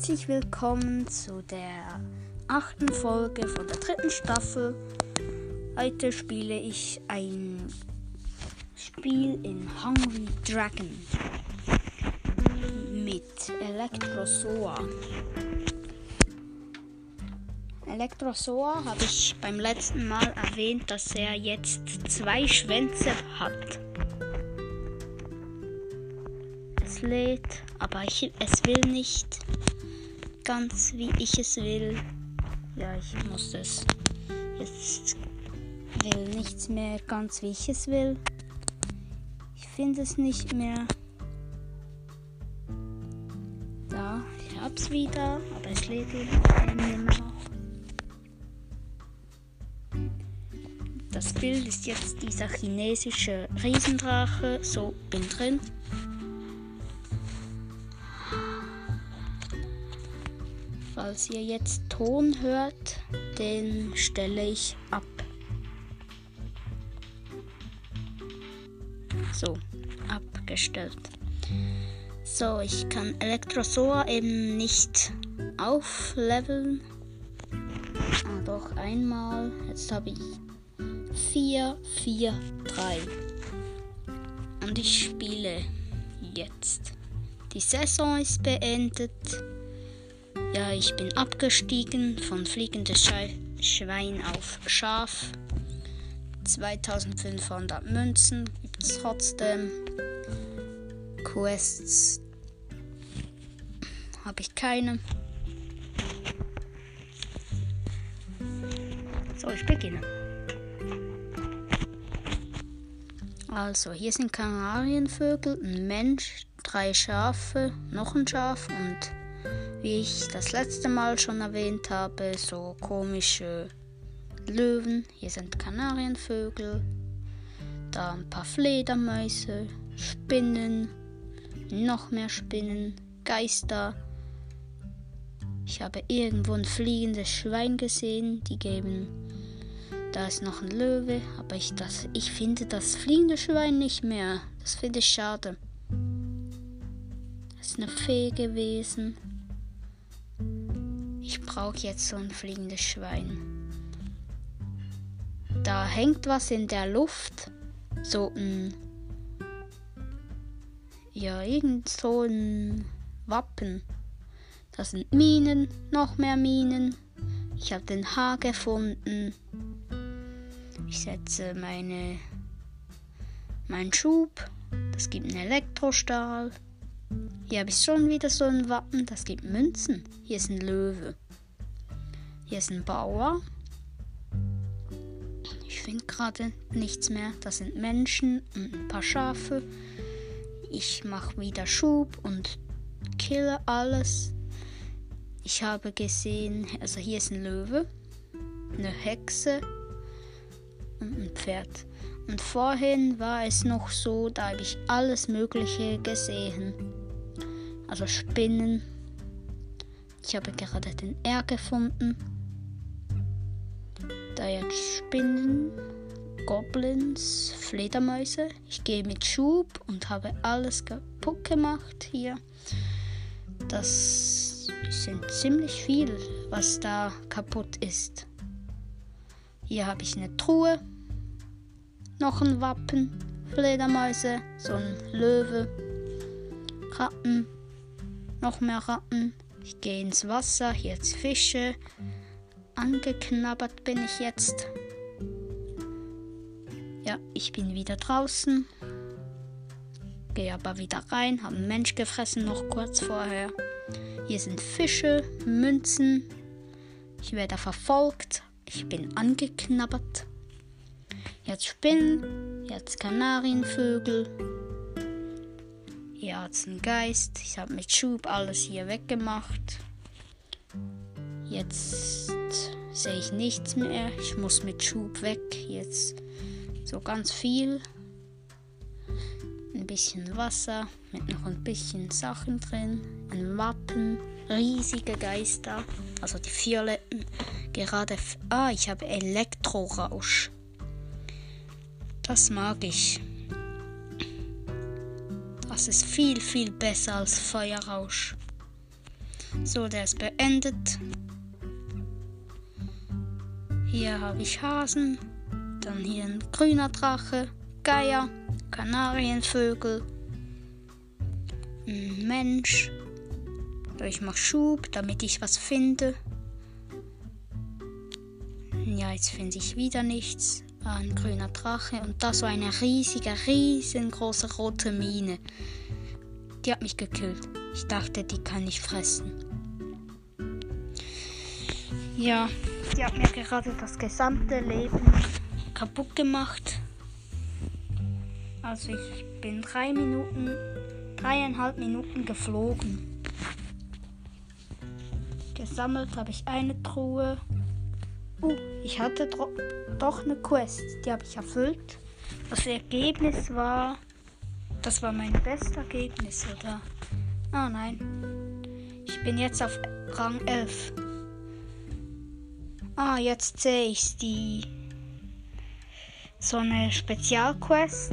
herzlich willkommen zu der achten Folge von der dritten Staffel. Heute spiele ich ein Spiel in Hungry Dragon mit Elektrosoa. Elektrosoa habe ich beim letzten Mal erwähnt, dass er jetzt zwei Schwänze hat. Es lädt, aber ich, es will nicht ganz wie ich es will. Ja, ich muss es. Jetzt will nichts mehr ganz wie ich es will. Ich finde es nicht mehr. Da, ich hab's wieder, aber es lädt eben noch. Das Bild ist jetzt dieser chinesische Riesendrache. So, bin drin. Falls ihr jetzt Ton hört, den stelle ich ab. So, abgestellt. So, ich kann Elektrosoa eben nicht aufleveln. Ah, doch einmal. Jetzt habe ich 4, 4, 3. Und ich spiele jetzt. Die Saison ist beendet. Ja, ich bin abgestiegen von fliegendes Schwein auf Schaf. 2500 Münzen gibt es trotzdem. Quests habe ich keine. So, ich beginne. Also, hier sind Kanarienvögel, ein Mensch, drei Schafe, noch ein Schaf und wie ich das letzte Mal schon erwähnt habe, so komische Löwen. Hier sind Kanarienvögel, da ein paar Fledermäuse, Spinnen, noch mehr Spinnen, Geister. Ich habe irgendwo ein fliegendes Schwein gesehen, die geben. Da ist noch ein Löwe, aber ich, das, ich finde das fliegende Schwein nicht mehr. Das finde ich schade. Das ist eine Fee gewesen. Brauche jetzt so ein fliegendes Schwein. Da hängt was in der Luft. So ein. Ja, irgend so ein Wappen. Das sind Minen, noch mehr Minen. Ich habe den Haar gefunden. Ich setze meine meinen Schub. Das gibt einen Elektrostahl. Hier habe ich schon wieder so ein Wappen, das gibt Münzen. Hier ist ein Löwe. Hier ist ein Bauer. Ich finde gerade nichts mehr. Das sind Menschen und ein paar Schafe. Ich mache wieder Schub und kille alles. Ich habe gesehen, also hier ist ein Löwe, eine Hexe und ein Pferd. Und vorhin war es noch so, da habe ich alles Mögliche gesehen also Spinnen. Ich habe gerade den R gefunden. Da jetzt Spinnen, Goblins, Fledermäuse. Ich gehe mit Schub und habe alles kaputt gemacht hier. Das sind ziemlich viel, was da kaputt ist. Hier habe ich eine Truhe, noch ein Wappen, Fledermäuse, so ein Löwe, Ratten, noch mehr Ratten. Ich gehe ins Wasser, jetzt Fische. Angeknabbert bin ich jetzt. Ja, ich bin wieder draußen. Gehe aber wieder rein, habe einen Mensch gefressen noch kurz vorher. Hier sind Fische, Münzen. Ich werde verfolgt. Ich bin angeknabbert. Jetzt Spinnen, jetzt Kanarienvögel. Hier hat es einen Geist. Ich habe mit Schub alles hier weggemacht. Jetzt sehe ich nichts mehr. Ich muss mit Schub weg. Jetzt so ganz viel. Ein bisschen Wasser mit noch ein bisschen Sachen drin. Ein Wappen. Riesige Geister. Also die violetten. Gerade. Ah, ich habe Elektrorausch. Das mag ich. Das ist viel, viel besser als Feuerrausch. So, der ist beendet. Hier habe ich Hasen. Dann hier ein grüner Drache, Geier, Kanarienvögel, ein Mensch. Ich mache Schub, damit ich was finde. Ja, jetzt finde ich wieder nichts. Ein grüner Drache und da so eine riesige, riesengroße rote Mine. Die hat mich gekillt. Ich dachte, die kann ich fressen. Ja, die hat mir gerade das gesamte Leben kaputt gemacht. Also ich bin drei Minuten, dreieinhalb Minuten geflogen. Gesammelt habe ich eine Truhe. Uh, ich hatte doch eine Quest, die habe ich erfüllt. Das Ergebnis war, das war mein bestes Ergebnis, oder? Ah nein, ich bin jetzt auf Rang 11. Ah, jetzt sehe ich die so eine Spezialquest,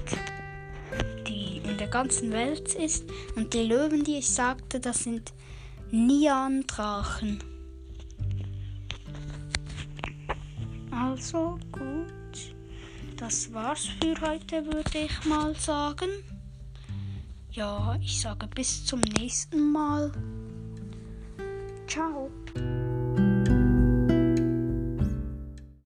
die in der ganzen Welt ist. Und die Löwen, die ich sagte, das sind Nian-Drachen. Also gut, das war's für heute, würde ich mal sagen. Ja, ich sage bis zum nächsten Mal. Ciao.